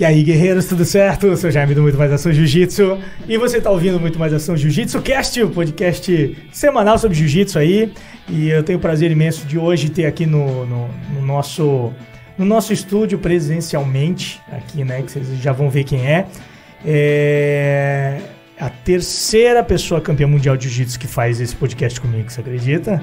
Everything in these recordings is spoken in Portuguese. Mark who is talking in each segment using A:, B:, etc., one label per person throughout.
A: E aí, guerreiros, tudo certo? Eu sou Jaime do Muito Mais Ação Jiu-Jitsu e você está ouvindo Muito Mais Ação Jiu-Jitsu Cast, o podcast semanal sobre Jiu-Jitsu aí. E eu tenho o prazer imenso de hoje ter aqui no, no, no nosso no nosso estúdio presencialmente, aqui, né, que vocês já vão ver quem é, é a terceira pessoa campeã mundial de jiu-jitsu que faz esse podcast comigo, você acredita?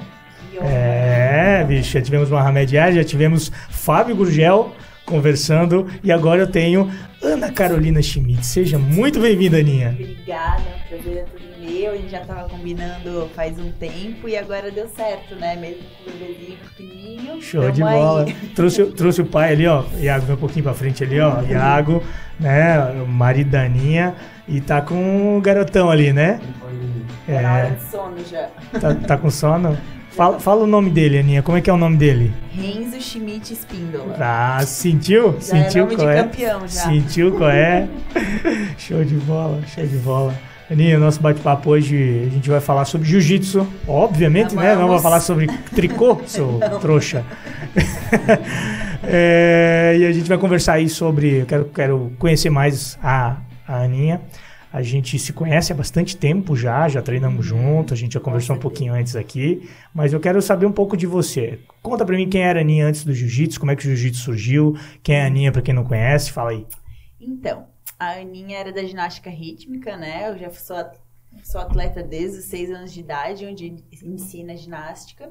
A: É, bicho, já tivemos Mohamed Ali, já tivemos Fábio Gurgel conversando e agora eu tenho Ana Carolina Schmidt. Seja muito bem-vinda, Aninha.
B: Obrigada, prazer é todo meu. A gente já tava combinando faz um tempo e agora deu certo, né? Mesmo com o bebezinho pequenininho.
A: Show de bola. Trouxe, trouxe o pai ali, ó. Iago, vem um pouquinho pra frente ali, ó. Iago, né? O marido da Aninha. E tá com o garotão ali, né?
B: É. Tá na hora de sono já.
A: Tá, tá com sono? Fala, fala o nome dele, Aninha. Como é que é o nome dele?
B: Renzo Schmidt Espíndola.
A: Ah, sentiu?
B: Já
A: sentiu
B: é nome
A: qual
B: de
A: é?
B: campeão já.
A: Sentiu qual é? show de bola, show de bola. Aninha, nosso bate-papo hoje a gente vai falar sobre jiu-jitsu, obviamente, né? Não vai falar sobre tricô, seu trouxa. é, e a gente vai conversar aí sobre. Eu quero, quero conhecer mais a, a Aninha. A gente se conhece há bastante tempo já, já treinamos junto, a gente já conversou um pouquinho antes aqui, mas eu quero saber um pouco de você. Conta pra mim quem era a Aninha antes do jiu-jitsu, como é que o jiu-jitsu surgiu, quem é a Aninha pra quem não conhece, fala aí.
B: Então, a Aninha era da ginástica rítmica, né? Eu já sou, sou atleta desde os seis anos de idade, onde ensina ginástica.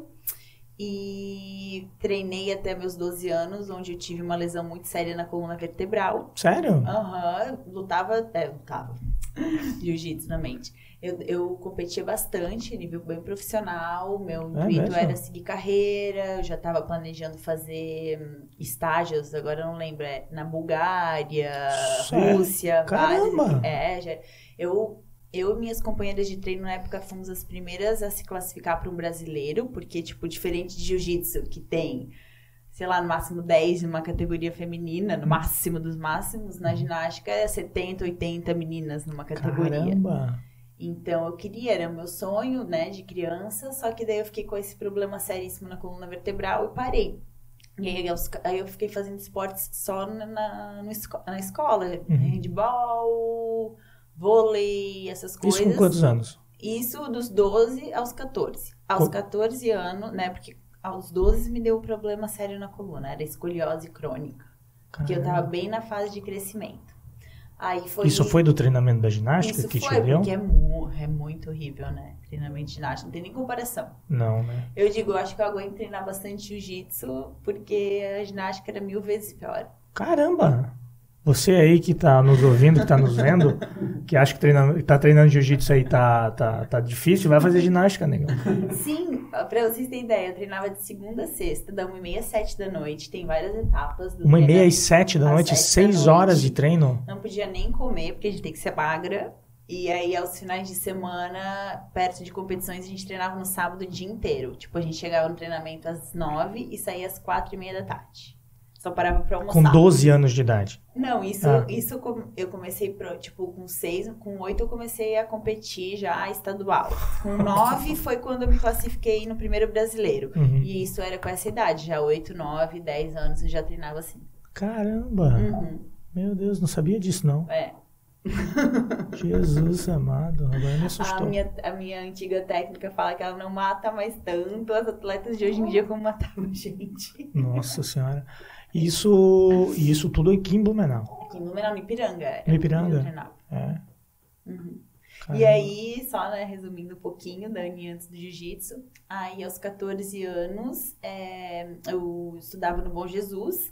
B: E treinei até meus 12 anos, onde eu tive uma lesão muito séria na coluna vertebral.
A: Sério?
B: Aham, uhum, lutava, é, lutava, jiu-jitsu na mente. Eu, eu competia bastante, nível bem profissional, meu é intuito mesmo? era seguir carreira, eu já estava planejando fazer hum, estágios, agora eu não lembro, é, na Bulgária, Sério? Rússia,
A: Caramba!
B: Vários, é, já, eu eu e minhas companheiras de treino na época fomos as primeiras a se classificar para um brasileiro, porque, tipo, diferente de jiu-jitsu, que tem, sei lá, no máximo 10 numa categoria feminina, no máximo dos máximos, na ginástica é 70, 80 meninas numa categoria.
A: Caramba!
B: Então eu queria, era o meu sonho, né, de criança, só que daí eu fiquei com esse problema seríssimo na coluna vertebral e parei. E aí eu, aí eu fiquei fazendo esportes só na, na, na escola, uhum. handball, vôlei, essas coisas.
A: Isso com quantos anos?
B: Isso dos 12 aos 14. Aos 14 anos, né, porque aos 12 me deu um problema sério na coluna, era escoliose crônica. Caramba. Porque eu tava bem na fase de crescimento. Aí foi
A: Isso foi do treinamento da ginástica
B: Isso
A: que
B: foi,
A: te deu?
B: porque é, mu é muito horrível, né? Treinamento de ginástica, não tem nem comparação.
A: Não, né?
B: Eu digo, eu acho que eu aguento treinar bastante jiu-jitsu, porque a ginástica era mil vezes pior.
A: Caramba! Você aí que tá nos ouvindo, que tá nos vendo, que acha que treina, tá treinando jiu-jitsu aí tá, tá, tá difícil, vai fazer ginástica, negão.
B: Sim, pra vocês terem ideia, eu treinava de segunda a sexta, da 1 e meia às 7 da noite, tem várias etapas. Do
A: 1 e meia às 7 da noite, 6 horas de treino?
B: Não podia nem comer, porque a gente tem que ser magra. E aí, aos finais de semana, perto de competições, a gente treinava no sábado o dia inteiro. Tipo, a gente chegava no treinamento às 9 e saía às 4 e meia da tarde. Só parava pra almoçar.
A: Com 12 anos de idade?
B: Não, isso, ah. isso eu comecei, pro, tipo, com 6, com 8 eu comecei a competir já estadual. Com 9 foi quando eu me classifiquei no primeiro brasileiro. Uhum. E isso era com essa idade, já 8, 9, 10 anos eu já treinava assim.
A: Caramba! Uhum. Meu Deus, não sabia disso não.
B: É.
A: Jesus amado, agora me assustou.
B: A minha, a minha antiga técnica fala que ela não mata mais tanto as atletas de hoje em dia como matava a gente.
A: Nossa senhora. Isso, isso tudo aqui em Blumenau.
B: Aqui em Blumenau, no Ipiranga.
A: No Ipiranga? É.
B: Uhum. E aí, só né, resumindo um pouquinho da Aninha antes do jiu-jitsu, aí aos 14 anos é, eu estudava no Bom Jesus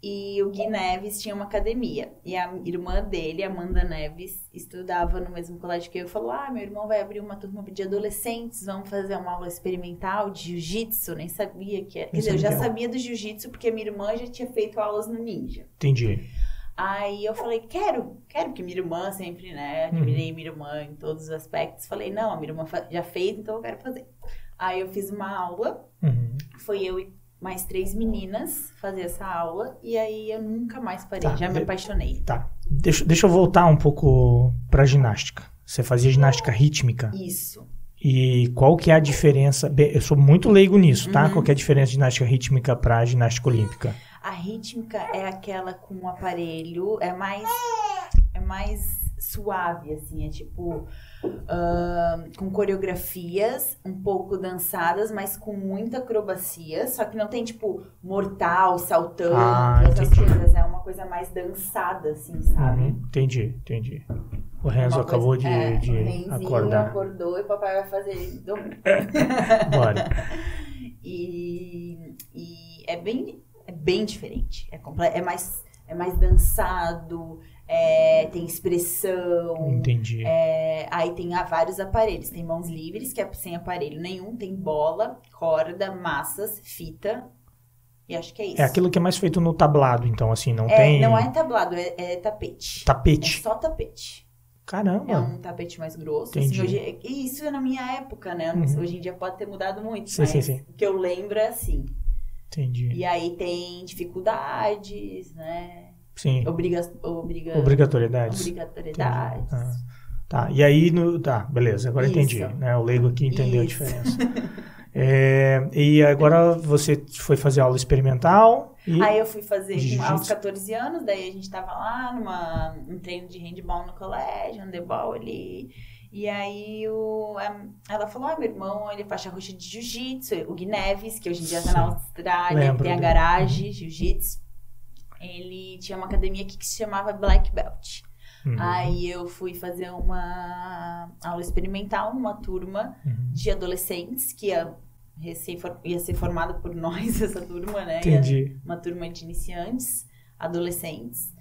B: e o Gui Neves tinha uma academia. E a irmã dele, Amanda Neves, estudava no mesmo colégio que eu. Falou: Ah, meu irmão vai abrir uma turma de adolescentes, vamos fazer uma aula experimental de jiu-jitsu. Nem sabia que era. Quer dizer, eu já sabia do jiu-jitsu porque minha irmã já tinha feito aulas no Ninja.
A: Entendi.
B: Aí eu falei, quero, quero, porque minha irmã sempre, né? Admirei uhum. minha irmã em todos os aspectos. Falei, não, a minha irmã já fez, então eu quero fazer. Aí eu fiz uma aula, uhum. foi eu e mais três meninas fazer essa aula e aí eu nunca mais parei, tá, já me apaixonei.
A: Tá. Deixa, deixa eu voltar um pouco pra ginástica. Você fazia ginástica rítmica?
B: Isso.
A: E qual que é a diferença? Bem, eu sou muito leigo nisso, tá? Uhum. Qual que é a diferença de ginástica rítmica para ginástica olímpica?
B: A rítmica é aquela com o aparelho, é mais é mais suave, assim, é tipo uh, com coreografias um pouco dançadas, mas com muita acrobacia, só que não tem tipo mortal, saltando,
A: Ah,
B: essas
A: entendi.
B: coisas, é uma coisa mais dançada, assim, sabe?
A: Uhum, entendi, entendi. O Renzo acabou
B: coisa-
A: de,
B: é,
A: de
B: Renzinho
A: acordar.
B: acordou e o papai vai fazer.
A: Bora.
B: e, e é bem é bem diferente. É, é mais é mais dançado, é, tem expressão.
A: Entendi.
B: é, aí tem ah, vários aparelhos. Tem mãos livres, que é sem aparelho nenhum. Tem bola, corda, massas, fita. E acho que é isso.
A: É aquilo que é mais feito no tablado, então, assim, não
B: É,
A: tem
B: Não é tablado, é, é tapete.
A: tapete.
B: É só tapete.
A: Caramba.
B: É um tapete mais grosso.
A: Entendi.
B: Assim, hoje, e isso é na minha época, né?
A: Uhum.
B: Hoje em dia pode ter mudado muito.
A: Sim,
B: mas
A: sim, sim.
B: o que eu lembro é assim.
A: Entendi.
B: E aí tem dificuldades, né?
A: Sim.
B: Obriga, obriga,
A: Obrigatoriedades.
B: obrigatoriedades.
A: Ah. Tá, e aí, no, tá, beleza, agora
B: Isso.
A: entendi. Né? O leigo aqui entendeu
B: Isso.
A: a diferença. É, e agora você foi fazer aula experimental e...
B: Aí eu fui fazer com- aos 14 anos, daí a gente tava lá numa, um treino de handball no colégio, handebol ali. E aí o, ela falou: ah, meu irmão, ele é faixa roxa de jiu-jitsu, o Gui Neves, que hoje em dia tá na Austrália,
A: Lembro
B: tem a garagem, jiu-jitsu. Ele tinha uma academia aqui que se chamava Black Belt.
A: Uhum,
B: Aí eu fui fazer uma aula experimental numa turma
A: uhum.
B: de adolescentes que ia, ia ser formada por nós, essa turma, né? Ia-
A: Entendi.
B: uma turma de iniciantes, adolescentes,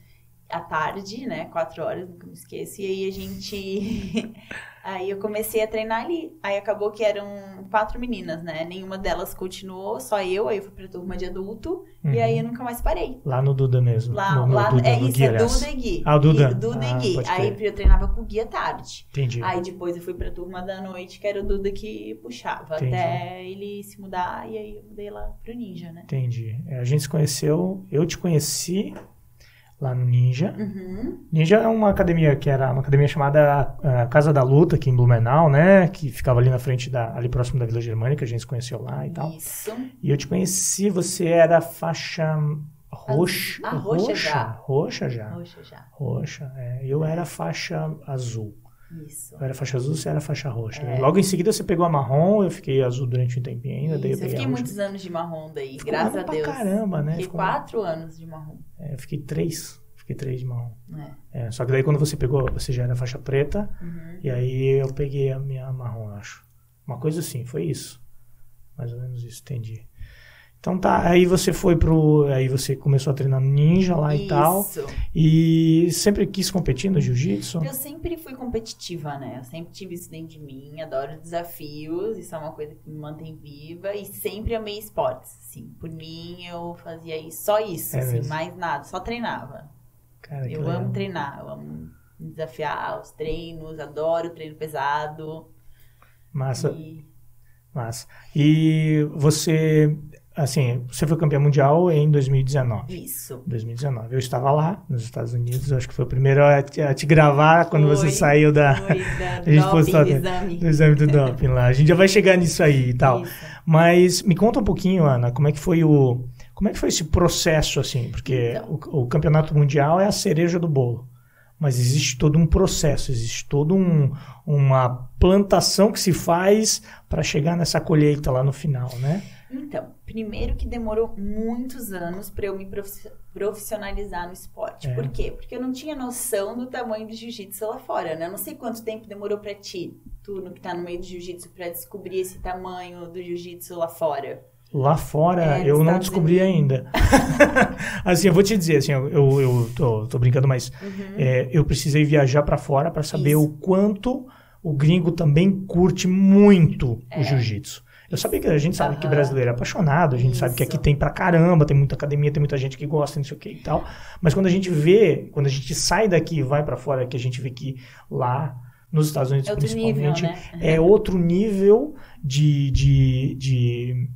B: à tarde, né? Quatro horas, nunca me esqueço. E aí a gente. aí eu comecei a treinar ali. Aí acabou que eram quatro meninas, né? Nenhuma delas continuou, só eu. Aí eu fui pra turma de adulto. E
A: Uhum.
B: aí eu nunca mais parei.
A: Lá no Duda mesmo.
B: Lá,
A: no, no
B: lá
A: Duda,
B: é
A: no
B: isso,
A: Gui,
B: é
A: aliás.
B: Duda e Gui.
A: Ah, o Duda.
B: E- Duda
A: Ah,
B: e Gui. Aí eu treinava com o Gui à tarde.
A: Entendi.
B: Aí depois eu fui pra turma da noite, que era o Duda que puxava.
A: Entendi.
B: Até ele se mudar, e aí eu mudei lá pro Ninja, né?
A: Entendi. É, a gente se conheceu, eu te conheci lá no Ninja.
B: Uhum.
A: Ninja é uma academia que era uma academia chamada ah, Casa da Luta, aqui em Blumenau, né? Que ficava ali na frente da, ali próximo da Vila Germânica, a gente se conheceu lá e tal.
B: Isso.
A: E eu te conheci, você era faixa roxa.
B: Ah, roxa já.
A: Roxa já.
B: Roxa já.
A: Roxa, é. Eu era faixa azul.
B: Isso.
A: Eu era faixa azul, você era faixa roxa.
B: É.
A: Logo em seguida você pegou a marrom, eu fiquei azul durante um tempinho ainda, daí eu
B: Isso. Eu fiquei muitos anos de marrom daí,
A: Ficou
B: graças a
A: pra
B: Deus.
A: caramba, né?
B: Fiquei
A: Ficou-
B: quatro anos de marrom.
A: É, eu fiquei três. Fiquei três de marrom.
B: É.
A: É, só que daí quando você pegou, você já era faixa preta,
B: Uhum.
A: e aí eu peguei a minha marrom, acho. Uma coisa assim, foi isso. Mais ou menos isso, entendi. Então tá, aí você foi pro. Aí você começou a treinar no ninja lá e tal.
B: Isso.
A: E sempre quis competir no jiu-jitsu?
B: Eu sempre fui competitiva, né? Eu sempre tive isso dentro de mim, adoro desafios, isso é uma coisa que me mantém viva e sempre amei esportes, assim. Por mim, eu fazia isso, só isso,
A: É
B: assim, mais nada, só treinava.
A: Cara,
B: eu amo treinar, eu amo desafiar os treinos, adoro treino pesado.
A: Massa,
B: E
A: massa. E você, assim, você foi campeão mundial em 2019.
B: isso.
A: 2019. Eu estava lá, nos Estados Unidos, acho que foi o primeiro a te, a te gravar quando você
B: Foi,
A: saiu da,
B: Foi da
A: A gente
B: doping,
A: postou
B: do exame.
A: do exame do doping lá. A gente já vai chegar nisso aí e tal.
B: Isso.
A: Mas me conta um pouquinho, Ana, como é que foi o como é que foi esse processo assim? Porque
B: Então.
A: o, o campeonato mundial é a cereja do bolo. Mas existe todo um processo, existe toda um, uma plantação que se faz para chegar nessa colheita lá no final, né?
B: Então, primeiro que demorou muitos anos para eu me profi- profissionalizar no esporte.
A: É.
B: Por quê? Porque eu não tinha noção do tamanho do jiu-jitsu lá fora, né? Eu não sei quanto tempo demorou para ti, tu no que tá no meio do jiu-jitsu, para descobrir esse tamanho do jiu-jitsu lá fora.
A: Lá fora
B: É,
A: eu não descobri ainda. assim, eu vou te dizer, assim, eu, eu, eu tô, tô brincando, mas é, eu precisei viajar para fora para saber
B: Uhum. Isso.
A: o quanto o gringo também curte muito
B: É.
A: o jiu-jitsu. Eu sabia que a gente sabe que
B: Aham.
A: brasileiro é apaixonado, a gente sabe que
B: Isso.
A: aqui tem pra caramba, tem muita academia, tem muita gente que gosta, não sei o que e tal. Mas quando a gente vê, quando a gente sai daqui e vai pra fora, que a gente vê que lá nos Estados Unidos
B: É outro nível,
A: principalmente
B: né?
A: é outro nível de, de, de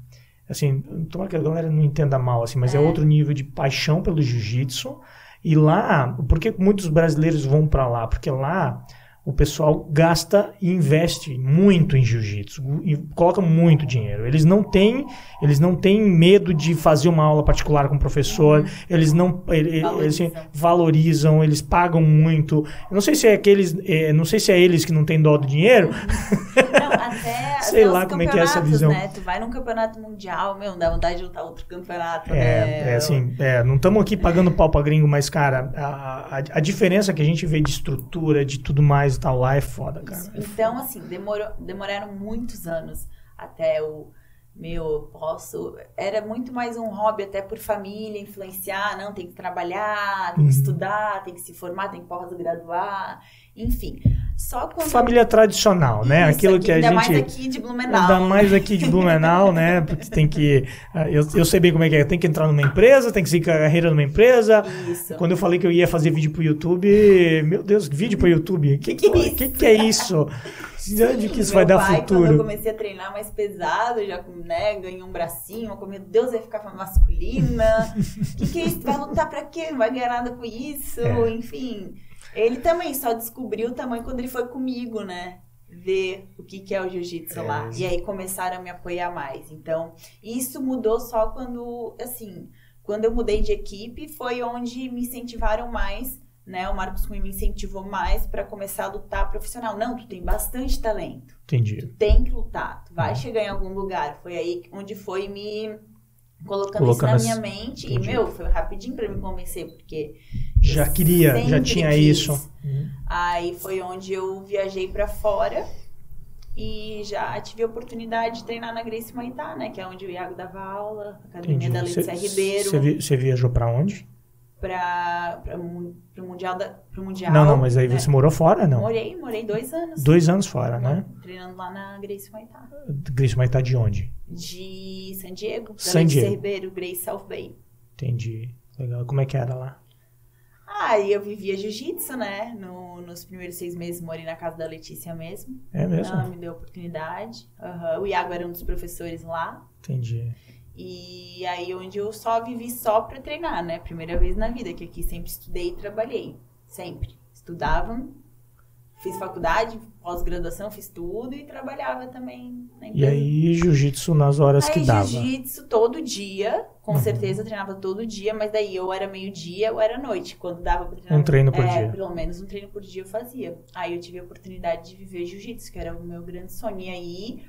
A: assim, tomara que a galera não entenda mal, assim, mas é,
B: É.
A: outro nível de paixão pelo jiu-jitsu. E lá, por que muitos brasileiros vão pra lá? Porque lá o pessoal gasta e investe muito em jiu-jitsu, e coloca muito dinheiro. Eles não têm, eles não têm medo de fazer uma aula particular com o professor, eles não eles, valorizam. Eles, valorizam, eles pagam muito. Eu não sei se é aqueles, é, não sei se é eles que não têm dó do dinheiro.
B: Não, até,
A: sei lá como é que é essa visão.
B: Né? Tu vai num campeonato mundial, meu, dá vontade de lutar outro campeonato.
A: É, né? é assim, é, não estamos aqui pagando pau pra gringo, mas cara, a, a, a diferença que a gente vê de estrutura, de tudo mais e tal lá é foda, cara. É
B: então, assim, demorou, demoraram muitos anos até o meu, posso. Era muito mais um hobby, até por família, influenciar. Não, tem que trabalhar, tem que uhum. estudar, tem que se formar, tem que pós-graduar, enfim. Só quando...
A: Família tradicional, né?
B: Isso,
A: Aquilo aqui, que a
B: ainda
A: gente.
B: mais aqui de Blumenau.
A: Ainda mais aqui de Blumenau, né? Porque tem que. Ah, eu, eu sei bem como é que é. Tem que entrar numa empresa, tem que seguir carreira numa empresa.
B: Isso.
A: Quando eu falei que eu ia fazer vídeo pro YouTube, meu Deus, vídeo pro YouTube? O que, que, que, que, que é isso?
B: Sim, Onde que isso vai dar pai, futuro? Quando eu comecei a treinar mais pesado, já né, ganhei um bracinho, eu meu Deus, vai ficar masculina. O que, que é isso? Vai lutar pra quê? Não vai ganhar nada com isso? É. Enfim. Ele também só descobriu o tamanho quando ele foi comigo, né? Ver o que, que é o jiu-jitsu é. lá. E aí começaram a me apoiar mais. Então, isso mudou só quando, assim, quando eu mudei de equipe, foi onde me incentivaram mais, né? O Marcos Cunha me incentivou mais para começar a lutar profissional. Não, tu tem bastante talento.
A: Entendi.
B: Tu tem que lutar, tu vai uhum. chegar em algum lugar. Foi aí onde foi me colocando, colocando isso na minha mente. Entendi. E, meu, foi rapidinho para me convencer, porque.
A: Já queria, já tinha quis. isso.
B: Uhum. Aí foi onde eu viajei para fora e já tive a oportunidade de treinar na Grace Maitá, né? Que é onde o Iago dava aula, academia Entendi. da Letícia Ribeiro.
A: Você viajou para onde?
B: Para o mundial da pro mundial.
A: Não, não, mas aí né? você morou fora, não?
B: Morei, morei dois anos.
A: Dois anos fora, né?
B: Treinando lá na Grace Maitá.
A: Grace Maitá de onde?
B: De San Diego.
A: San Diego.
B: Ribeiro, Grace South Bay.
A: Entendi. Legal. Como é que era lá?
B: Ah, e eu vivia jiu-jitsu, né? No, nos primeiros seis meses morei na casa da Letícia mesmo.
A: É mesmo?
B: Ela me deu a oportunidade. Uhum. O Iago era um dos professores lá.
A: Entendi.
B: E aí onde eu só vivi só para treinar, né? Primeira vez na vida, que aqui sempre estudei e trabalhei. Sempre. Estudava, fiz faculdade, pós-graduação, fiz tudo e trabalhava também.
A: E aí, jiu-jitsu nas horas
B: aí,
A: que dava?
B: jiu-jitsu todo dia, com uhum. certeza treinava todo dia, mas daí eu era meio-dia ou era noite, quando dava pra treinar.
A: Um treino por
B: é,
A: dia?
B: pelo menos um treino por dia eu fazia. Aí eu tive a oportunidade de viver jiu-jitsu, que era o meu grande sonho. E aí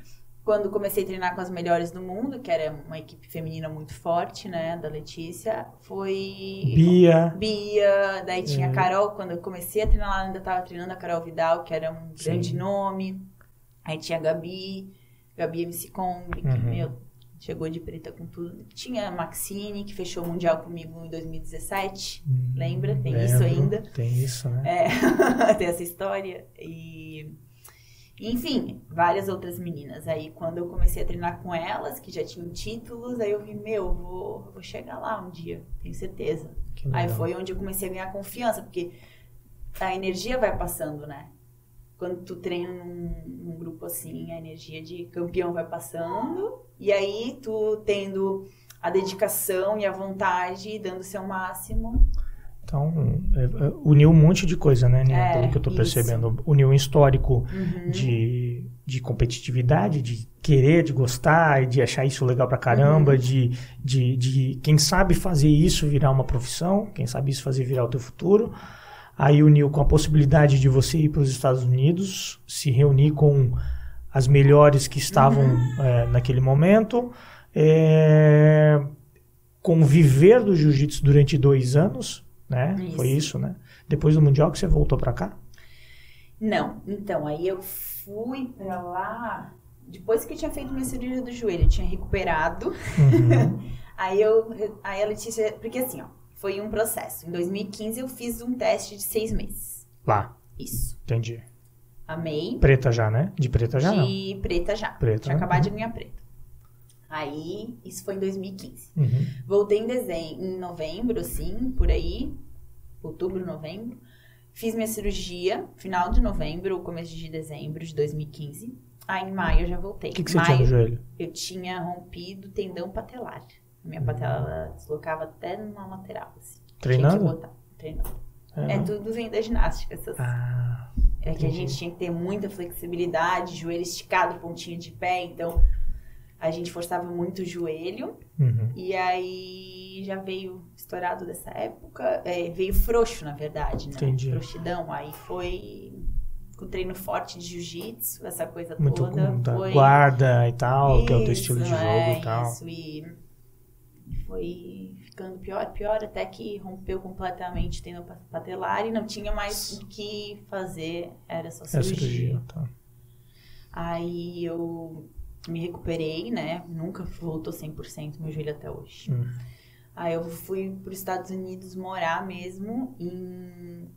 B: quando comecei a treinar com as melhores do mundo, que era uma equipe feminina muito forte, né, da Letícia, foi
A: Bia.
B: Bia, daí tinha a é. Carol, quando eu comecei a treinar lá, ainda estava treinando a Carol Vidal, que era um Sim. grande nome. Aí tinha a Gabi, Gabi MC que, uhum. meu, chegou de preta com tudo. Tinha a Maxine, que fechou o Mundial comigo em 2017, hum, lembra? Tem lembro, isso ainda.
A: Tem isso, né?
B: É, tem essa história. E enfim, várias outras meninas. Aí quando eu comecei a treinar com elas, que já tinham títulos, aí eu vi, meu, vou, vou chegar lá um dia, tenho certeza. Aí foi onde eu comecei a ganhar confiança, porque a energia vai passando, né? Quando tu treina num, num grupo assim, a energia de campeão vai passando, e aí tu tendo a dedicação e a vontade, dando o seu máximo,
A: então, é, é, uniu um monte de coisa, né, Nina? É, Pelo que eu estou percebendo. Uniu um histórico uhum. de, de competitividade, de querer, de gostar, de achar isso legal pra caramba, uhum. de, de, de quem sabe fazer isso virar uma profissão, quem sabe isso fazer virar o teu futuro. Aí uniu com a possibilidade de você ir para os Estados Unidos, se reunir com as melhores que estavam uhum. é, naquele momento, é, conviver do jiu-jitsu durante dois anos, né? Isso. Foi isso, né? Depois do Mundial que você voltou para cá?
B: Não. Então, aí eu fui para lá depois que eu tinha feito minha cirurgia do joelho, eu tinha recuperado. Uhum. aí eu, aí a Letícia, porque assim, ó, foi um processo. Em 2015 eu fiz um teste de seis meses.
A: Lá.
B: Isso.
A: Entendi.
B: Amei.
A: Preta já, né? De preta já?
B: De
A: não.
B: preta já.
A: Preta.
B: Tinha acabado de ganhar preta. Aí, isso foi em 2015. Uhum. Voltei em dezembro, em novembro, assim, por aí, outubro, novembro. Fiz minha cirurgia, final de novembro, começo de dezembro de 2015. Aí, em maio, eu já voltei.
A: O que, que você
B: maio,
A: tinha no joelho?
B: Eu tinha rompido tendão patelar. Minha uhum. patela deslocava até numa lateral, assim.
A: Treinando?
B: Botar, treinando. É, é tudo vem da ginástica. Essas...
A: Ah,
B: É que a gente tinha que ter muita flexibilidade, joelho esticado, pontinha de pé, então a gente forçava muito o joelho.
A: Uhum.
B: E aí já veio estourado dessa época, é, veio frouxo, na verdade, né?
A: Entendi.
B: Frouxidão. Aí foi com treino forte de jiu-jitsu, essa coisa
A: Muito
B: toda.
A: com da
B: foi...
A: guarda e tal, que é o teu
B: Isso,
A: estilo de jogo
B: é,
A: e tal.
B: Isso, e foi ficando pior, pior, até que rompeu completamente o tendão patelar e não tinha mais o que fazer, era só
A: É
B: cirurgia.
A: cirurgia, tá.
B: Aí eu me recuperei, né? Nunca voltou 100% meu joelho até hoje.
A: Hum.
B: Aí eu fui para os Estados Unidos morar mesmo em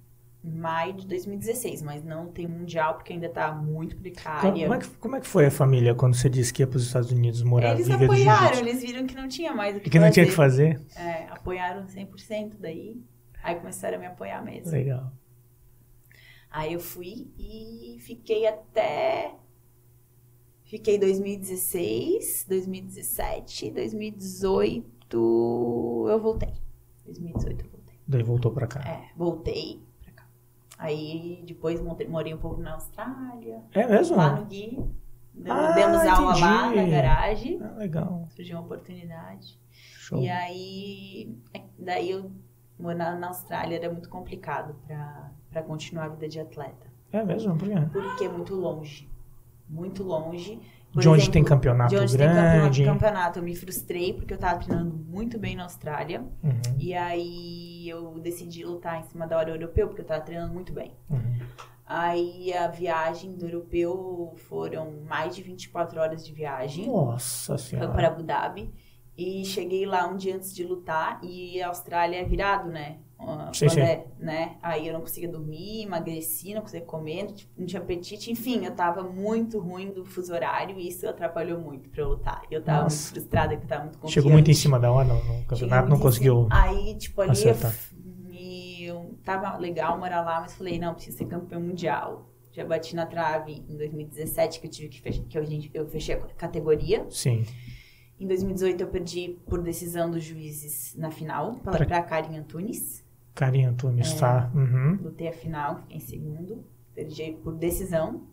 B: maio de 2016, mas não tem mundial porque ainda tá muito precária.
A: Como é, que, como é que foi a família quando você disse que ia para os Estados Unidos morar?
B: Eles apoiaram, eles viram que não tinha mais o que
A: E que não
B: fazer.
A: tinha que fazer?
B: É, apoiaram 100% daí. Aí começaram a me apoiar mesmo.
A: Legal.
B: Aí eu fui e fiquei até. Fiquei 2016, 2017, 2018 eu voltei. 2018 eu voltei.
A: Daí voltou pra cá.
B: É, voltei pra cá. Aí depois morei um pouco na Austrália,
A: É, mesmo?
B: lá no Gui.
A: Ah,
B: Demos aula lá na garagem.
A: Ah, legal.
B: Surgiu uma oportunidade.
A: Show.
B: E aí, é, daí eu morar na Austrália era muito complicado pra, pra continuar a vida de atleta.
A: É mesmo? Por quê?
B: Porque é muito longe. Muito longe. Por
A: De onde
B: exemplo,
A: tem campeonato
B: de onde tem campeonato,
A: grande.
B: Eu me frustrei porque eu tava treinando muito bem na Austrália.
A: Uhum,
B: E aí eu decidi lutar em cima da hora europeu, porque eu tava treinando muito bem.
A: uhum.
B: Aí a viagem do europeu foram mais de 24 horas de viagem.
A: Nossa
B: Foi
A: senhora.
B: para Abu Dhabi. E cheguei lá um dia antes de lutar e a Austrália é virado, né?
A: Sim, sim.
B: é, né? Aí eu não conseguia dormir, emagreci, não conseguia comer, não tinha apetite. Enfim, eu tava muito ruim do fuso horário e isso atrapalhou muito pra eu lutar. Eu tava
A: Nossa.
B: muito frustrada, porque eu tava muito confiante.
A: Chegou muito em cima da hora no, campeonato, não conseguiu.
B: Aí, tipo, ali eu,
A: acertar.
B: f- me, eu tava legal morar lá, mas falei, não, preciso ser campeão mundial. Já bati na trave em 2017, que eu tive que fechar, que eu, eu fechei a categoria.
A: Sim.
B: Em 2018 eu perdi por decisão dos juízes na final,
A: Pra-
B: para pra Karin Antunes.
A: Carinha Antunes,
B: É.
A: tá? Uhum.
B: Lutei a final, fiquei em segundo. Perdi por decisão.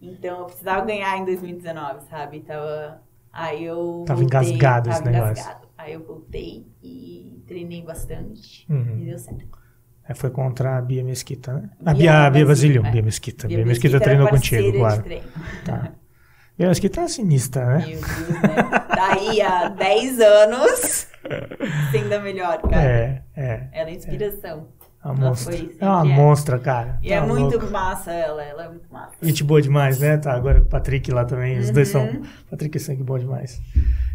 B: Então eu precisava ganhar em 2019, sabe? Tava. Aí eu.
A: Tava
B: voltei,
A: engasgado esse
B: tava
A: negócio.
B: engasgado. Aí eu voltei e treinei bastante.
A: Uhum.
B: E deu certo.
A: É, foi contra a Bia Mesquita, né? A
B: Bia
A: Bia, a Bia
B: Basílio,
A: Basílio.
B: é.
A: Bia Mesquita. Bia,
B: Bia
A: Mesquita
B: Mesquita
A: treinou
B: era
A: contigo, claro. Tá. Bia Mesquita é sinistra, né?
B: Meu Deus, né? Daí há 10 anos, ainda melhor, cara.
A: É, é.
B: Ela é inspiração.
A: A
B: Ela
A: monstra. É uma
B: é.
A: monstra, cara.
B: E é
A: Tá
B: muito
A: louco.
B: massa ela, ela é muito massa.
A: Gente boa demais, né? Tá, agora o Patrick lá também. Os dois são.
B: Uhum.
A: Patrick e sangue bom demais.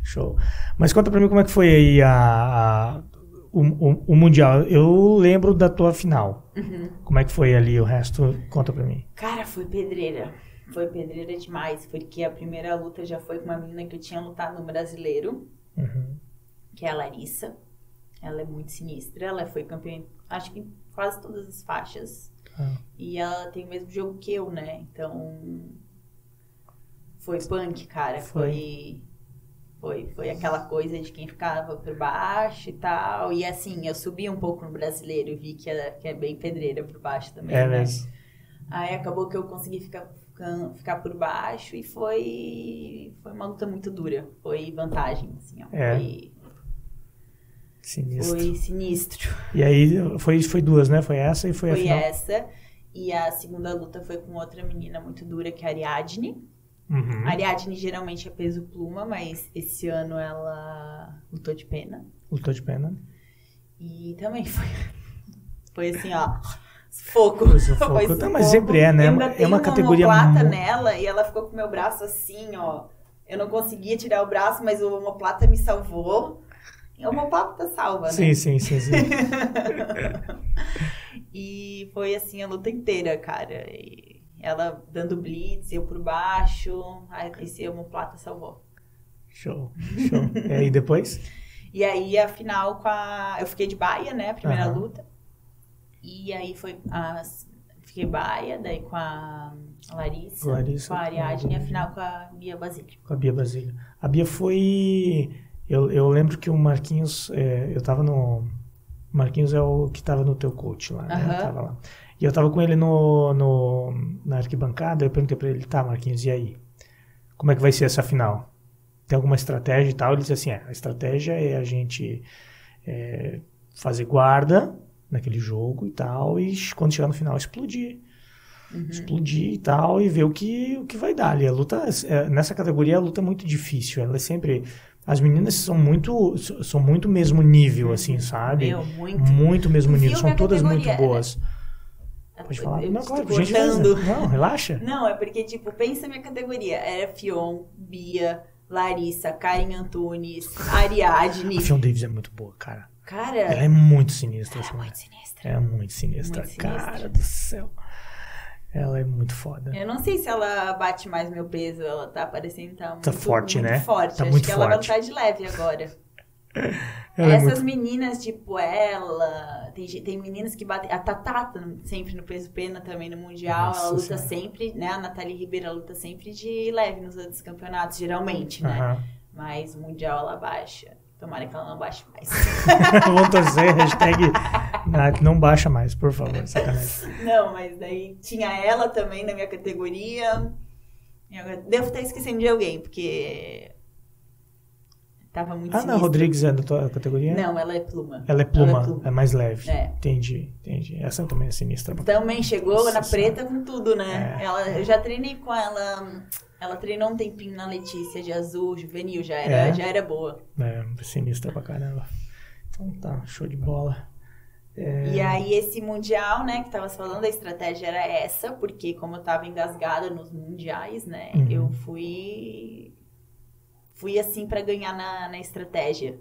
A: Show. Mas conta pra mim como é que foi aí a, a- o, o- o Mundial. Eu lembro da tua final.
B: Uhum.
A: Como é que foi ali o resto? Conta pra mim.
B: Cara, foi pedreira. Foi pedreira demais, porque a primeira luta já foi com uma menina que eu tinha lutado no brasileiro,
A: Uhum.
B: Que é a Larissa. Ela é muito sinistra, ela foi campeã, acho que em quase todas as faixas.
A: Ah.
B: E ela tem o mesmo jogo que eu, né? Então. Foi punk, cara. Foi. Foi, foi aquela coisa de quem ficava por baixo e tal. E assim, eu subi um pouco no brasileiro e vi que é, que é bem pedreira por baixo também.
A: É
B: né?
A: mesmo.
B: Aí acabou que eu consegui ficar, ficar, ficar por baixo e foi, foi uma luta muito dura. Foi vantagem, assim, ó.
A: É.
B: Foi,
A: Sinistro.
B: foi sinistro.
A: E aí foi, foi duas, né? Foi essa e foi, a
B: Foi
A: final.
B: essa. E a segunda luta foi com outra menina muito dura, que é a Ariadne.
A: Uhum.
B: A Ariadne geralmente é peso pluma, mas esse ano ela lutou de pena.
A: Lutou de pena.
B: E também foi, foi assim, ó, sufoco.
A: Foi sufoco. Mas sempre é, né?
B: Eu ainda
A: É uma categoria mu-
B: nela e ela ficou com o meu braço assim, ó. Eu não conseguia tirar o braço, mas o omoplata me salvou. O omoplata salva, né?
A: Sim, sim, sim, sim.
B: E foi assim a luta inteira, cara. E ela dando blitz, eu por baixo. Aí esse omoplata salvou.
A: Show, show. E aí depois?
B: E aí a final com a. Eu fiquei de baia, né? A primeira
A: Aham.
B: luta. E aí foi. A... Fiquei baia, daí com a Larissa,
A: Larissa,
B: com a Ariadne e
A: a-
B: final com a Bia Basílio.
A: Com a Bia Basílio. A Bia foi. Eu, eu lembro que o Marquinhos. é, eu tava no, Marquinhos é o que tava no teu coach lá, né?
B: Aham.
A: Tava lá. E eu tava com ele no, no, na arquibancada, eu perguntei pra ele, tá, Marquinhos, e aí? Como é que vai ser essa final? Tem alguma estratégia e tal? Ele disse assim, é, a estratégia é a gente é, fazer guarda naquele jogo e tal, e quando chegar no final explodir. Explodir e tal, e ver o que, o que vai dar ali. A luta, é, nessa categoria, a luta é muito difícil. Ela é sempre. As meninas são muito, são muito mesmo nível, assim, sabe?
B: Meu, muito.
A: Muito mesmo nível. São todas muito
B: categoria?
A: boas. Pode falar?
B: Eu
A: Não, claro, gentileza. Não, relaxa.
B: Não, é porque, tipo, pensa minha categoria. Era Fion, Bia, Larissa, Karen Antunes, Ariadne.
A: A Fion Davis é muito boa, cara.
B: Cara,
A: Ela é muito sinistra.
B: ela é
A: assim.
B: muito sinistra.
A: É muito sinistra,
B: Muito sinistra.
A: cara do céu. Ela é muito foda.
B: Eu não sei se ela bate mais meu peso, ela tá parecendo tá muito,
A: forte,
B: muito
A: né?
B: forte.
A: Tá
B: Acho
A: muito
B: que ela vai
A: forte.
B: lutar de leve agora.
A: Ela é
B: Essas
A: muito-
B: meninas, tipo ela, tem, tem meninas que batem. A Tatata sempre no peso pena também no Mundial.
A: Nossa
B: ela luta
A: Senhora.
B: sempre, né? A Nathalie Ribeiro ela luta sempre de leve nos outros campeonatos, geralmente, né?
A: Aham.
B: Mas o Mundial ela baixa. Tomara que ela não baixe mais.
A: Vamos torcer, hashtag ah, não baixa mais, por favor, sacanagem.
B: não, mas daí tinha ela também na minha categoria. Devo estar esquecendo de alguém, porque. Tava muito
A: Ana
B: sinistro.
A: Rodrigues é da tua categoria?
B: Não, ela é pluma.
A: Ela é pluma,
B: Ela é
A: é,
B: pluma.
A: mais leve.
B: É.
A: Entendi, entendi. Essa também é sinistra.
B: Também chegou
A: Nossa
B: na preta com tudo, né?
A: É.
B: Ela, eu já treinei com ela. Ela treinou um tempinho na Letícia de azul, juvenil, já era,
A: É?
B: já era boa.
A: É, sinistra pra caramba. Então tá, show de bola. É,
B: E aí, esse mundial, né, que tava falando, a estratégia era essa, porque como eu tava engasgada nos mundiais, né,
A: Uhum.
B: eu fui. Fui assim pra ganhar na, na estratégia.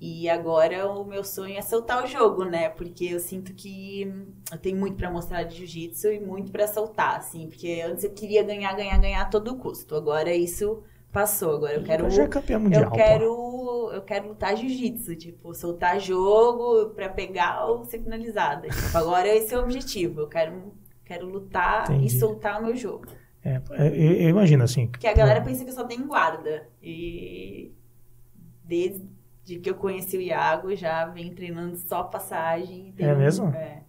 B: E agora o meu sonho é soltar o jogo, né? Porque eu sinto que eu tenho muito pra mostrar de jiu-jitsu e muito pra soltar, assim. Porque antes eu queria ganhar, ganhar, ganhar a todo custo. Agora isso passou. Agora eu quero.
A: Já é campeã mundial,
B: Eu quero, eu quero lutar jiu-jitsu, tipo, soltar jogo pra pegar ou ser finalizada. Tipo, agora esse é o objetivo. Eu quero, quero lutar
A: Entendi.
B: e soltar o meu jogo.
A: É, é, eu, eu imagino assim.
B: Porque a galera pensa que eu só tenho guarda. E desde que eu conheci o Iago, já vem treinando só passagem. Tem
A: É mesmo?
B: É.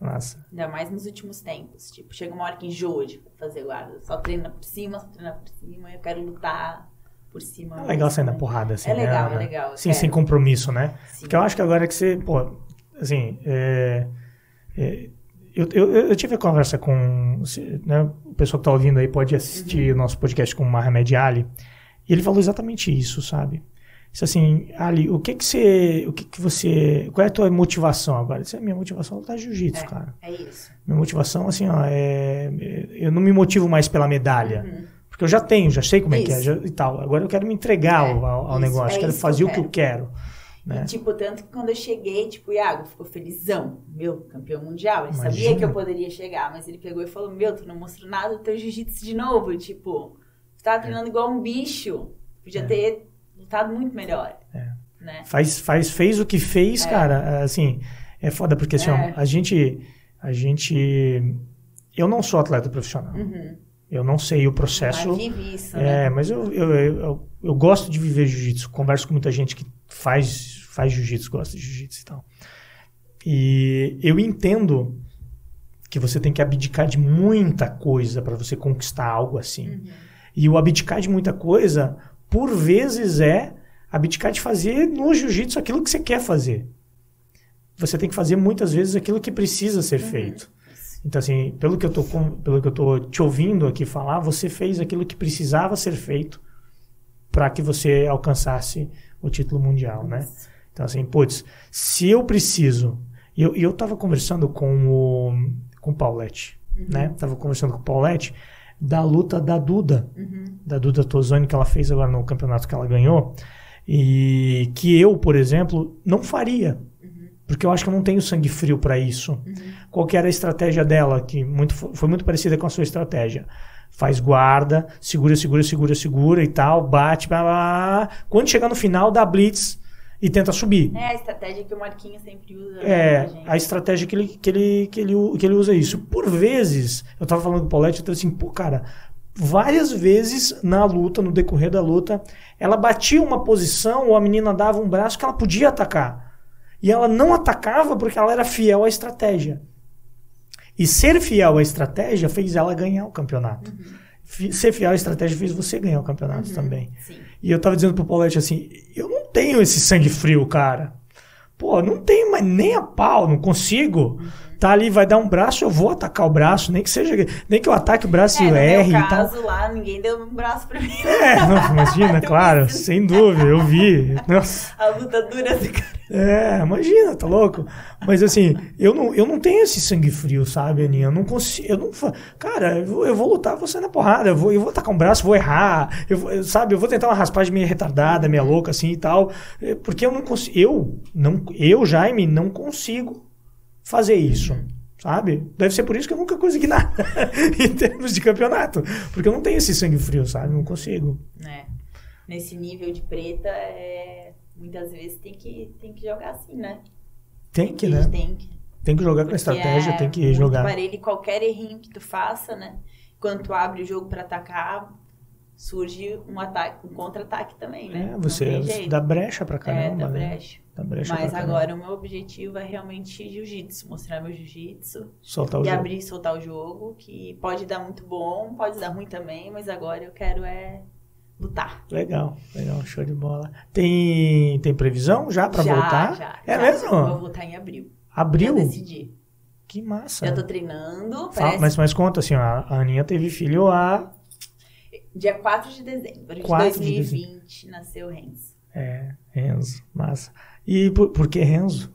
A: Nossa.
B: Ainda mais nos últimos tempos. Tipo, chega uma hora que enjoa de fazer guarda. Só treina por cima, só treina por cima. Eu quero lutar por cima.
A: É legal sair na
B: né?
A: porrada, assim.
B: É legal,
A: né?
B: é legal.
A: Sim,
B: quero.
A: sem compromisso, né?
B: Sim.
A: Porque eu acho que agora que você, pô, assim, é, é, eu, eu, eu tive a conversa com, né, o pessoal que tá ouvindo aí pode assistir
B: Uhum.
A: o nosso podcast com o Mohamed Ali, e ele falou exatamente isso, sabe? Disse assim, Ali, o que que você, o que que você, qual é a tua motivação agora? Disse, minha motivação tá jiu-jitsu,
B: É.
A: cara.
B: É isso.
A: Minha motivação, assim, ó, é, eu não me motivo mais pela medalha.
B: Uhum.
A: Porque eu já tenho, já sei como é que é
B: Isso.
A: já- e tal. Agora eu quero me entregar
B: É,
A: ao, ao
B: isso,
A: negócio,
B: é
A: quero
B: isso que
A: fazer
B: eu
A: o que eu quero. Né?
B: E, tipo, tanto que quando eu cheguei, tipo, o Iago ficou felizão. Meu, campeão mundial. Ele
A: Imagina.
B: sabia que eu poderia chegar, mas ele pegou e falou: Meu, tu não mostrou nada do teu jiu-jitsu de novo. Tipo, tu tava treinando igual um bicho. Podia
A: É.
B: ter lutado muito melhor.
A: É.
B: Né?
A: Faz, faz, fez o que fez,
B: É.
A: cara, assim, é foda, porque assim, ó,
B: É.
A: a gente, a gente, eu não sou atleta profissional,
B: Uhum.
A: eu não sei o processo,
B: Mas vive isso, né?
A: é, mas eu, eu, eu, eu, eu gosto de viver jiu-jitsu, converso com muita gente que faz, faz jiu-jitsu, gosta de jiu-jitsu e tal, e eu entendo que você tem que abdicar de muita coisa para você conquistar algo assim,
B: Uhum.
A: e o abdicar de muita coisa, por vezes, é abdicar de fazer no jiu-jitsu aquilo que você quer fazer. Você tem que fazer muitas vezes aquilo que precisa ser
B: Uhum.
A: feito. Então, assim, pelo que, eu tô com- pelo que eu tô te ouvindo aqui falar, você fez aquilo que precisava ser feito para que você alcançasse o título mundial, né? Então, assim, putz, se eu preciso. E eu, eu tava conversando com o, com o Paulette,
B: Uhum.
A: né? Tava conversando com o Paulette da luta da Duda,
B: Uhum.
A: da Duda Tozoni que ela fez agora no campeonato que ela ganhou. E que eu, por exemplo, não faria.
B: Uhum.
A: Porque eu acho que eu não tenho sangue frio para isso.
B: Uhum.
A: Qual que era a estratégia dela? Que muito, fo- foi muito parecida com a sua estratégia. Faz guarda, segura, segura, segura, segura e tal, bate, blá, blá, blá. Quando chegar no final, dá blitz e tenta subir.
B: É a estratégia que o Marquinhos sempre usa. né,
A: É,
B: gente.
A: a estratégia que ele, que, ele, que, ele, que ele usa isso. Por vezes, eu tava falando com o Paulette, eu falei assim, pô, cara, várias vezes na luta, no decorrer da luta, ela batia uma posição ou a menina dava um braço que ela podia atacar. E ela não atacava porque ela era fiel à estratégia. E ser fiel à estratégia fez ela ganhar o campeonato. Fi- Ser fiel à estratégia fez você ganhar o campeonato também.
B: Sim.
A: E eu tava dizendo pro Paulette assim: eu não tenho esse sangue frio, cara. Pô, não tenho mais nem a pau, não consigo. Tá ali, vai dar um braço, eu vou atacar o braço, nem que seja, nem que eu ataque o braço
B: É,
A: e eu erre
B: meu
A: e tal.
B: caso lá, ninguém deu um braço pra mim.
A: É, não, imagina, claro, sem dúvida, eu vi. Nossa.
B: A luta dura do cara.
A: É, imagina, tá louco? Mas assim, eu não, eu não tenho esse sangue frio, sabe, Aninha? Eu não consigo. Eu não, cara, eu vou, eu vou lutar, vou sair na porrada, eu vou, eu vou tacar um braço, vou errar, eu- sabe? Eu vou tentar uma raspagem meio retardada, meio louca assim e tal. é, Porque eu não consigo. Eu, não, eu, Jaime, não consigo fazer isso. Sabe? Deve ser por isso que eu nunca consegui nada em termos de campeonato. Porque eu não tenho esse sangue frio, sabe? Não consigo.
B: né? Nesse nível de preta, é... muitas vezes tem que, tem que jogar assim, né?
A: Tem que, né?
B: Tem que.
A: Tem que jogar com
B: Porque
A: estratégia,
B: é
A: tem que jogar.
B: Parelho, qualquer errinho que tu faça, né? Quando tu abre o jogo pra atacar, surge um ataque, um contra-ataque também, né?
A: É, você dá brecha pra
B: É,
A: caramba.
B: dá
A: né?
B: brecha.
A: Dá brecha
B: Mas agora o meu objetivo é realmente jiu-jitsu, mostrar meu jiu-jitsu
A: Soltar o
B: e
A: jogo.
B: abrir e soltar o jogo, que pode dar muito bom, pode dar ruim também, mas agora eu quero é lutar.
A: Legal, legal, show de bola. Tem, tem previsão já pra
B: já,
A: voltar?
B: Já,
A: é
B: já.
A: mesmo?
B: Vou voltar em abril.
A: Abril?
B: Já decidi.
A: Que massa.
B: Já tô treinando.
A: Fala-
B: Parece
A: mas, mas conta assim, a Aninha teve filho a.
B: Dia 4 de dezembro de
A: 4 de
B: 2020 nasceu o Renzo.
A: É, Renzo, massa. E por, por que Renzo?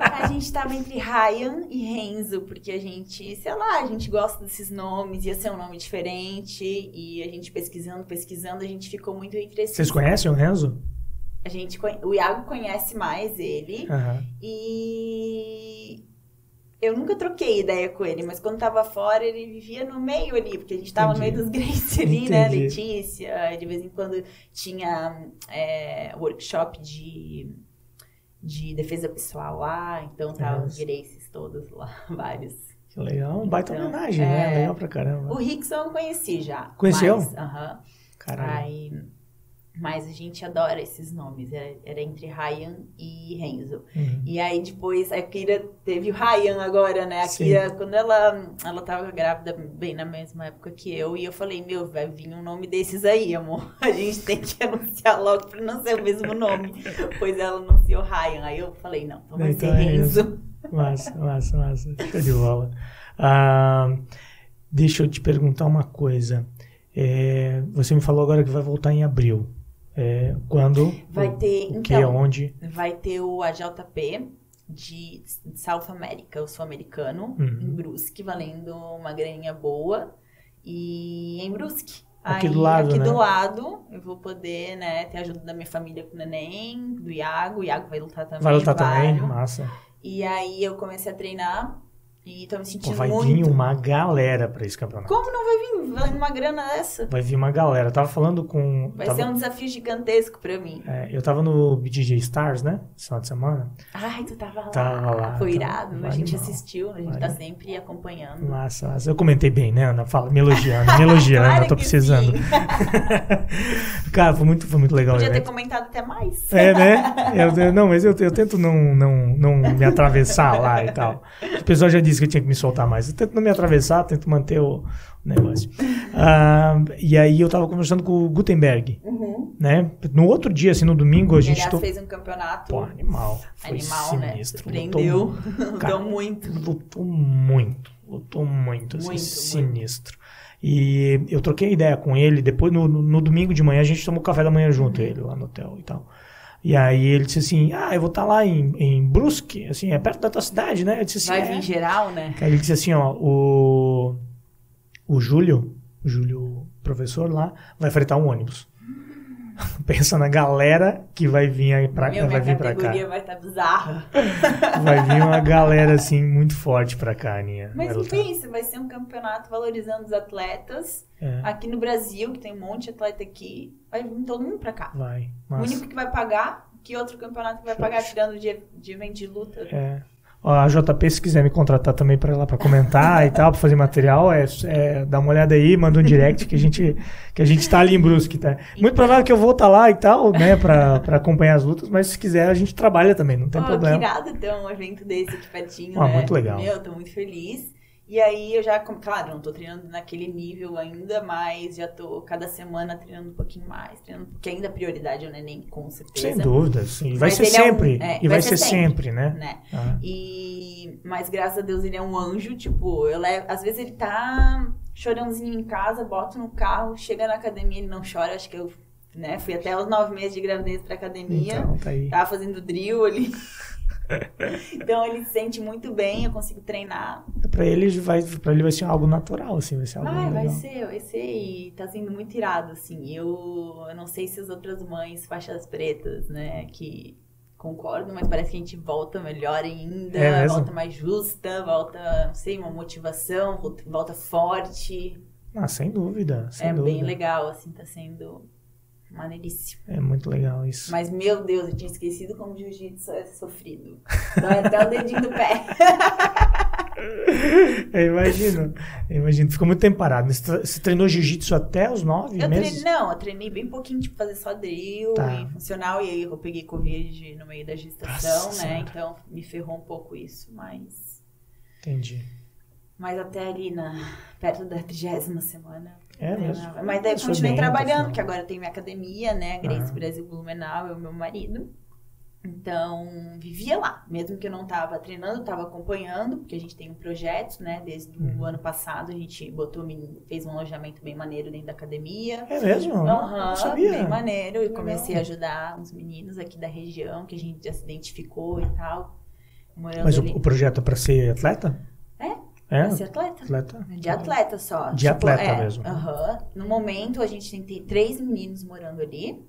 B: A gente tava entre Ryan e Renzo, porque a gente, sei lá, a gente gosta desses nomes, ia ser um nome diferente, e a gente pesquisando, pesquisando, a gente ficou muito entre.
A: Vocês conhecem o Renzo?
B: A gente, o Iago conhece mais ele,
A: Aham.
B: e eu nunca troquei ideia com ele, mas quando tava fora, ele vivia no meio ali, porque a gente tava
A: Entendi.
B: no meio dos Grace ali, né? Letícia, de vez em quando tinha é, workshop de, de defesa pessoal lá, então tava os. Graces todos lá, vários.
A: Que legal, um baita
B: Então,
A: homenagem,
B: é.
A: né? Legal pra caramba.
B: O Rickson eu conheci já.
A: Conheceu?
B: Aham.
A: Caramba.
B: Aí, mas a gente adora esses nomes. Era, era entre Ryan e Renzo.
A: Uhum.
B: E aí depois a Kira teve o Ryan agora, né? A
A: Sim.
B: Kira, quando ela, ela tava grávida bem na mesma época que eu, e eu falei, meu, vai vir um nome desses aí, amor. A gente tem que anunciar logo pra não ser o mesmo nome. pois ela anunciou Ryan. Aí eu falei, não, então vai
A: Então
B: ser
A: é
B: Renzo.
A: Massa, massa, massa. Show de bola. Ah, deixa eu te perguntar uma coisa. É, você me falou agora que vai voltar em abril. É, quando?
B: Vai ter,
A: o que,
B: então,
A: onde?
B: vai ter o AJP de South America, o sul-americano,
A: Uhum.
B: em Brusque, valendo uma graninha boa. E em Brusque.
A: Aqui
B: Aí,
A: do lado,
B: aqui
A: né?
B: do lado, eu vou poder, né, ter a ajuda da minha família com o neném, do Iago. O Iago vai lutar também.
A: Vai lutar também? Massa.
B: E aí eu comecei a treinar e tô me
A: Pô,
B: sentindo
A: vai
B: muito.
A: vir uma galera pra esse campeonato.
B: Como não vai vir? Vai uma grana dessa?
A: Vai vir uma galera. Eu tava falando com.
B: Vai
A: tava-
B: ser um desafio gigantesco pra mim.
A: é, eu tava no BJJ Stars, né? Esse final de semana.
B: Ai, tu tava lá.
A: Tava lá,
B: Foi
A: tava-
B: irado.
A: vai
B: a gente
A: animal.
B: assistiu, a gente
A: Vai
B: tá sempre acompanhando.
A: Massa, massa. Eu comentei bem, né, Ana? Fala, me elogiando, me elogiando,
B: Claro
A: eu tô precisando. Cara, foi muito, foi muito legal
B: Podia ter comentado até mais.
A: É, né? Eu- eu- não, mas eu, eu tento não, não, não me atravessar lá e tal. O pessoal já disse que eu tinha que me soltar mais. Eu tento não me atravessar, tento manter o negócio. Ah, e aí eu tava conversando com o Gutenberg,
B: Uhum.
A: né? No outro dia, assim, no domingo, a gente...
B: aliás,
A: to-
B: fez um campeonato
A: Pô, animal. Foi
B: animal, né?
A: sinistro. Lutou, cara,
B: Lutou muito.
A: lutou muito. Lutou muito, assim,
B: Muito,
A: sinistro. E eu troquei ideia com ele. Depois, no, no- no domingo de manhã, a gente tomou café da manhã junto,
B: Uhum.
A: ele, lá no hotel e tal. E aí ele disse assim: Ah, eu vou estar lá em, em Brusque, assim, é perto da tua cidade, né? Eu disse assim:
B: Vai
A: "É."
B: vir geral, né?
A: Aí ele disse assim: Ó, o, o Júlio, o Júlio, professor lá, vai fretar um ônibus. Pensa na galera que vai vir aí pra,
B: Meu,
A: vai vir pra cá.
B: categoria vai estar bizarra.
A: Vai vir uma galera assim muito forte pra cá, Aninha.
B: Mas
A: Vai
B: não
A: lutar.
B: pensa, vai ser um campeonato valorizando os atletas.
A: É,
B: Aqui no Brasil, que tem um monte de atleta aqui, vai vir todo mundo pra cá.
A: vai.
B: O
A: Massa.
B: único que vai pagar, que outro campeonato que vai
A: Show.
B: pagar tirando de, de evento de luta?
A: É. A JP, se quiser me contratar também para lá para comentar e tal, para fazer material, é, é, dá uma olhada aí, manda um direct que a gente que a gente tá ali em Brusque, tá? Muito provável que eu vou estar tá lá e tal, né, para acompanhar as lutas, mas se quiser a gente trabalha também, não tem oh, problema.
B: Que irado ter um evento desse aqui pertinho,
A: oh,
B: né?
A: Muito legal.
B: Meu, tô muito feliz. E aí eu já, claro, não tô treinando naquele nível ainda, mas já tô cada semana treinando um pouquinho mais, treinando, porque ainda a prioridade é o neném, com certeza.
A: Sem dúvida, sim. Vai ser sempre. É um, é, e vai, vai ser, ser, sempre, né?
B: né? Ah. E, mas graças a Deus ele é um anjo, tipo, eu levo, às vezes ele tá chorãozinho em casa, boto no carro, chega na academia, ele não chora, acho que eu né, fui até os nove meses de gravidez pra academia.
A: Então, tá aí.
B: Tava fazendo drill ali. Então ele se sente muito bem, eu consigo treinar.
A: Para ele vai, para ele vai ser algo natural, assim, vai ser algo
B: ah,
A: vai
B: ser, vai ser e tá sendo muito irado, assim. Eu, eu não sei se as outras mães faixas pretas, né, que concordam, mas parece que a gente volta melhor ainda, é volta mais justa, volta, não sei, uma motivação, volta forte.
A: Ah, sem dúvida, sem
B: é
A: dúvida.
B: bem legal, assim, tá sendo Maneiríssimo.
A: É muito legal isso.
B: Mas, meu Deus, eu tinha esquecido como jiu-jitsu é sofrido. Dói até o dedinho do pé.
A: eu imagino. Eu imagino. Ficou muito tempo parado. Você treinou jiu-jitsu até os nove
B: eu
A: meses?
B: Treinei, não, eu treinei bem pouquinho, tipo, fazer só drill tá. e funcional. E aí eu peguei Covid no meio da gestação, Nossa, né? Senhora. Então me ferrou um pouco isso, mas...
A: Entendi.
B: Mas até ali na, perto da trigésima semana
A: é mesmo.
B: Mas daí eu continuei trabalhando, porque agora eu tenho minha academia, né? Grace ah. Brasil Blumenau, é o meu marido. Então, vivia lá. Mesmo que eu não estava treinando, estava acompanhando, porque a gente tem um projeto, né? Desde uhum. o ano passado, a gente botou, fez um alojamento bem maneiro dentro da academia.
A: É mesmo?
B: Aham, uhum, sabia. bem maneiro. E comecei a ajudar uns meninos aqui da região, que a gente já se identificou e tal.
A: Mas o, o, projeto é para ser atleta?
B: É, é? ser atleta.
A: atleta.
B: De atleta só.
A: De tipo, atleta é, mesmo.
B: Uh -huh. No momento, a gente tem três meninos morando ali.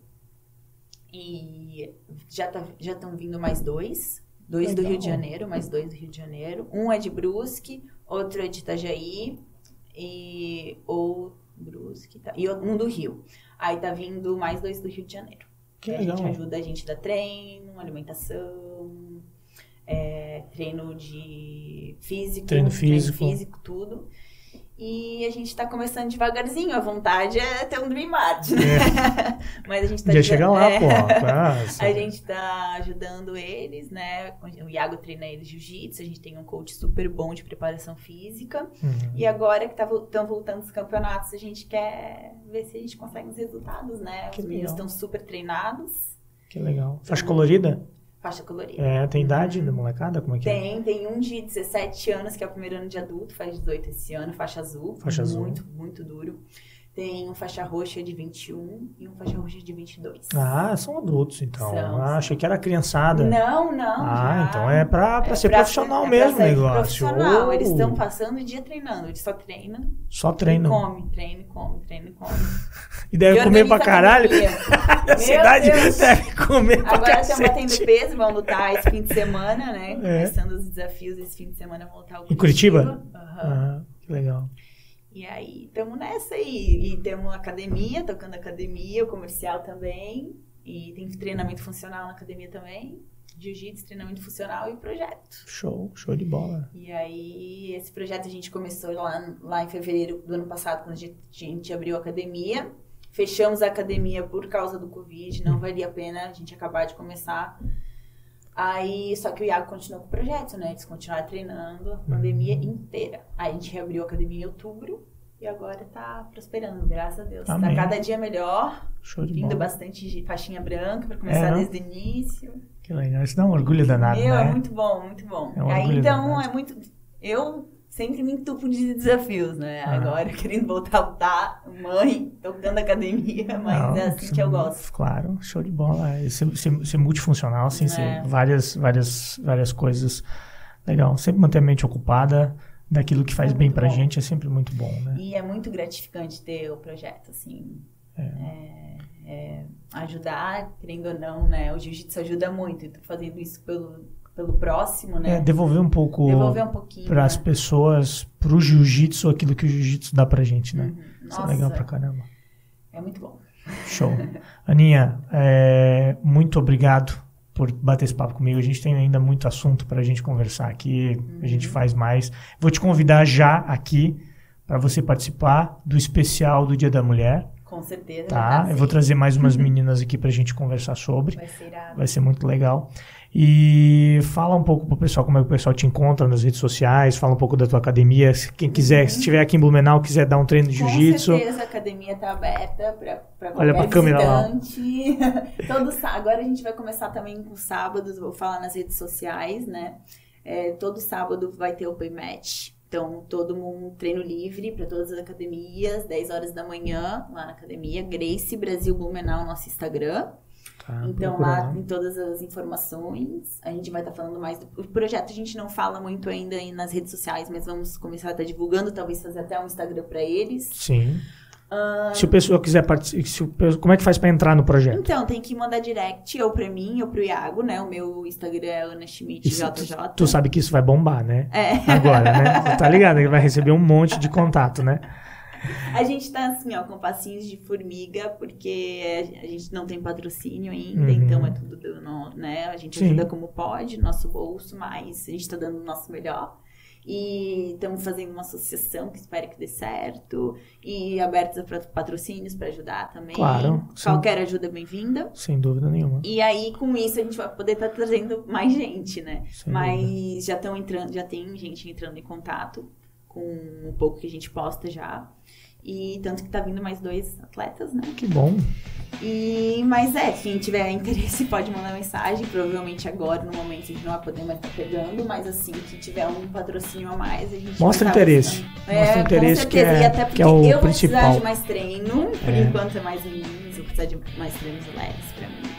B: E já tá, já estão vindo mais dois. Dois Legal. do Rio de Janeiro, mais dois do Rio de Janeiro. Um é de Brusque, outro é de Itajaí. E... Ou... Brusque, tá. E um do Rio. Aí tá vindo mais dois do Rio de Janeiro.
A: Que
B: a
A: legal.
B: gente ajuda a gente da treino, alimentação, é, treino de físico,
A: treino físico.
B: treino físico, tudo. E a gente está começando devagarzinho. A vontade é ter um Dream Art, né? É. Mas a gente tá
A: Já lá,
B: é.
A: pô.
B: a gente está ajudando eles, né? O Iago treina eles jiu-jitsu. A gente tem um coach super bom de preparação física. Uhum. E agora que estão tá, voltando os campeonatos, a gente quer ver se a gente consegue os resultados, né?
A: Que
B: os meninos estão super treinados.
A: Que legal. Faixa colorida?
B: Faixa colorida.
A: É, tem idade da molecada? Como é que
B: tem, é? Tem, tem um de 17 anos, que é o primeiro ano de adulto, faz 18 esse ano, faixa azul.
A: Faixa
B: muito,
A: azul.
B: Muito, muito duro. Tem um faixa roxa de 21 e um faixa roxa de 22.
A: Ah, são adultos então.
B: São,
A: ah, achei que era criançada.
B: Não, não.
A: Ah, já. então é pra, pra é ser pra profissional ser, mesmo o é negócio.
B: Profissional. Oh. Eles estão passando o dia treinando. Eles só treinam.
A: Só treinam.
B: Come, treina, come, treina, come.
A: e deve e comer pra caralho. a cidade Deus. deve comer pra
B: Agora
A: estão
B: batendo peso, vão lutar esse fim de semana, né? É. Começando os desafios esse fim de semana, vão lutar o
A: Em Curitiba? Aham. Uhum. que legal.
B: E aí, estamos nessa aí. E temos academia, tocando academia, o comercial também. E tem treinamento funcional na academia também. Jiu-jitsu, treinamento funcional e projeto.
A: Show, show de bola.
B: E aí, esse projeto a gente começou lá, lá em fevereiro do ano passado, quando a gente, a gente abriu a academia. Fechamos a academia por causa do Covid, não valia a pena a gente acabar de começar. Aí, só que o Iago continuou com o projeto, né? Eles continuaram treinando a pandemia uhum. inteira. Aí a gente reabriu a academia em outubro e agora tá prosperando, graças a Deus. Tá Amém. Tá cada dia melhor.
A: Show de
B: Vindo
A: bola.
B: bastante faixinha branca para começar é, desde o início.
A: Que legal. Isso dá um orgulho danado,
B: Meu,
A: né?
B: é muito bom, muito bom.
A: É um
B: Aí então
A: danado.
B: é muito. Eu sempre me entupo de desafios, né? Ah. Agora, querendo voltar a lutar, mãe, tocando academia, mas Não, é assim que eu gosto.
A: Claro, show de bola. É ser, ser, ser multifuncional, assim, é. ser várias, várias, várias coisas. Legal. Sempre manter a mente ocupada daquilo que faz é bem pra bom. gente é sempre muito bom, né?
B: E é muito gratificante ter o projeto, assim. É. É, é ajudar, querendo ou não, né? O jiu-jitsu ajuda muito. Eu tô fazendo isso pelo pelo próximo, né?
A: É, devolver um pouco
B: devolver um pouquinho
A: para as né? pessoas, para o jiu-jitsu, aquilo que o jiu-jitsu dá pra gente, né? Uhum. Isso é legal pra caramba.
B: É muito bom.
A: Show. Aninha, é, muito obrigado por bater esse papo comigo. A gente tem ainda muito assunto para a gente conversar aqui. Uhum. A gente uhum. faz mais. Vou te convidar já aqui para você participar do especial do Dia da Mulher.
B: Com certeza.
A: Tá? Eu vou trazer mais umas meninas aqui para a gente conversar sobre. Vai ser irado. Vai ser muito legal. E fala um pouco pro pessoal como é que o pessoal te encontra nas redes sociais, fala um pouco da tua academia. Quem quiser, uhum. se estiver aqui em Blumenau, quiser dar um treino de jiu-jitsu.
B: Com certeza a academia está aberta para qualquer Olha pra câmera lá. Todo, agora a gente vai começar também com sábados, vou falar nas redes sociais, né? É, todo sábado vai ter open match. Então, todo mundo treino livre para todas as academias, 10 horas da manhã lá na academia, Grace Brasil Blumenau, nosso Instagram. Tá, então, lá tem todas as informações. A gente vai estar tá falando mais do o projeto. A gente não fala muito ainda nas redes sociais, mas vamos começar a estar tá divulgando, talvez fazer até um Instagram para eles.
A: Sim. Uh, se o pessoal quiser participar, como é que faz para entrar no projeto?
B: Então, tem que mandar direct ou para mim ou para o Iago, né? O meu Instagram é Ana Schmidt JJ.
A: Tu, tu sabe que isso vai bombar, né? É. Agora, né? tá ligado? Ele vai receber um monte de contato, né?
B: A gente tá assim, ó, com passinhos de formiga, porque a gente não tem patrocínio ainda, uhum. então é tudo, do, né? A gente Sim. ajuda como pode, nosso bolso, mas a gente tá dando o nosso melhor. E estamos fazendo uma associação que espero que dê certo. E abertos a patrocínios para ajudar também.
A: Claro.
B: Qualquer sim. ajuda é bem-vinda.
A: Sem dúvida nenhuma.
B: E aí, com isso, a gente vai poder estar tá trazendo mais gente, né? Sem Mas dúvida. já estão entrando, já tem gente entrando em contato com um pouco que a gente posta já. E tanto que tá vindo mais dois atletas, né?
A: Que bom.
B: E, mas é, quem tiver interesse pode mandar mensagem. Provavelmente agora, no momento, a gente não vai poder mais estar tá pegando, mas assim, que tiver um patrocínio a mais, a gente
A: Mostra interesse.
B: Mostra é,
A: interesse que é,
B: e até porque
A: que é o
B: eu
A: principal.
B: vou precisar de mais treino, por é. enquanto é mais meninos, vou precisar de mais treinos leves pra mim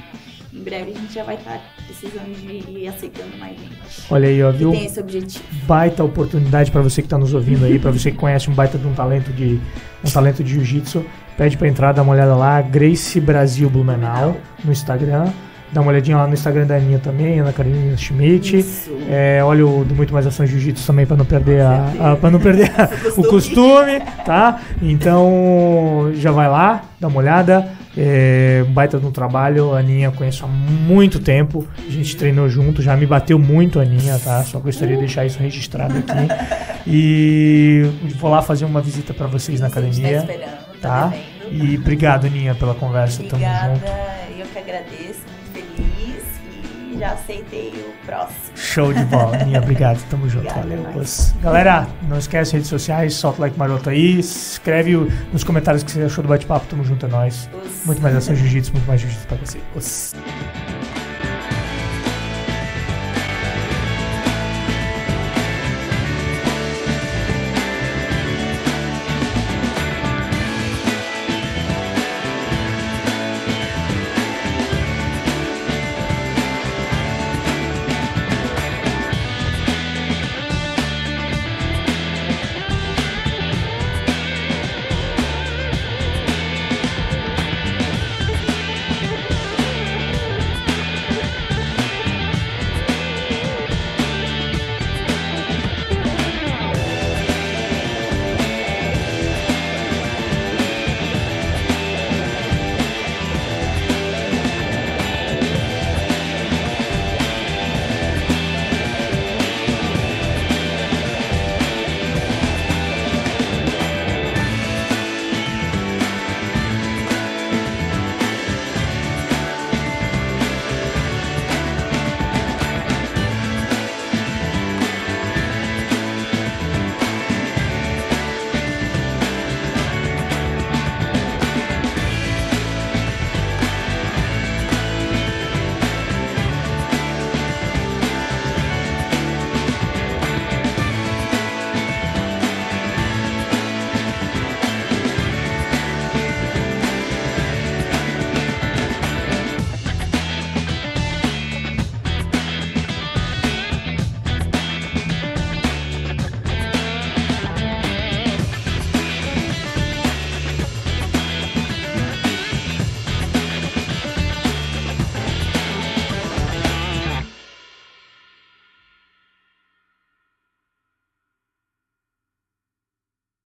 B: em breve a gente já vai estar tá precisando de ir aceitando mais gente.
A: Olha aí, ó, viu?
B: tem esse objetivo.
A: Baita oportunidade para você que está nos ouvindo aí, para você que conhece um baita de um talento de um talento de jiu-jitsu, pede para entrar, dá uma olhada lá, Grace Brasil Blumenau no Instagram. Dá uma olhadinha lá no Instagram da Aninha também, Ana Carolina Schmidt. É, olha o do Muito Mais Ação Jiu-Jitsu também para não perder a, a para não perder a, o costume, tá? Então já vai lá, dá uma olhada. É, baita no trabalho, a Aninha conheço há muito tempo. A gente treinou junto, já me bateu muito a Aninha, tá? Só gostaria de deixar isso registrado aqui. E vou lá fazer uma visita para vocês na academia.
B: Tá, tá?
A: E obrigado, Aninha, pela conversa.
B: Obrigada, Tamo junto. eu que agradeço, e já aceitei o próximo.
A: Show de bola, Aninha, obrigado. Tamo junto, valeu. Galera, não esquece redes sociais, solta o like maroto aí, escreve nos comentários o que você achou do bate-papo, tamo junto, é nóis. Os. Muito mais ação jiu-jitsu, muito mais jiu-jitsu pra você. Os.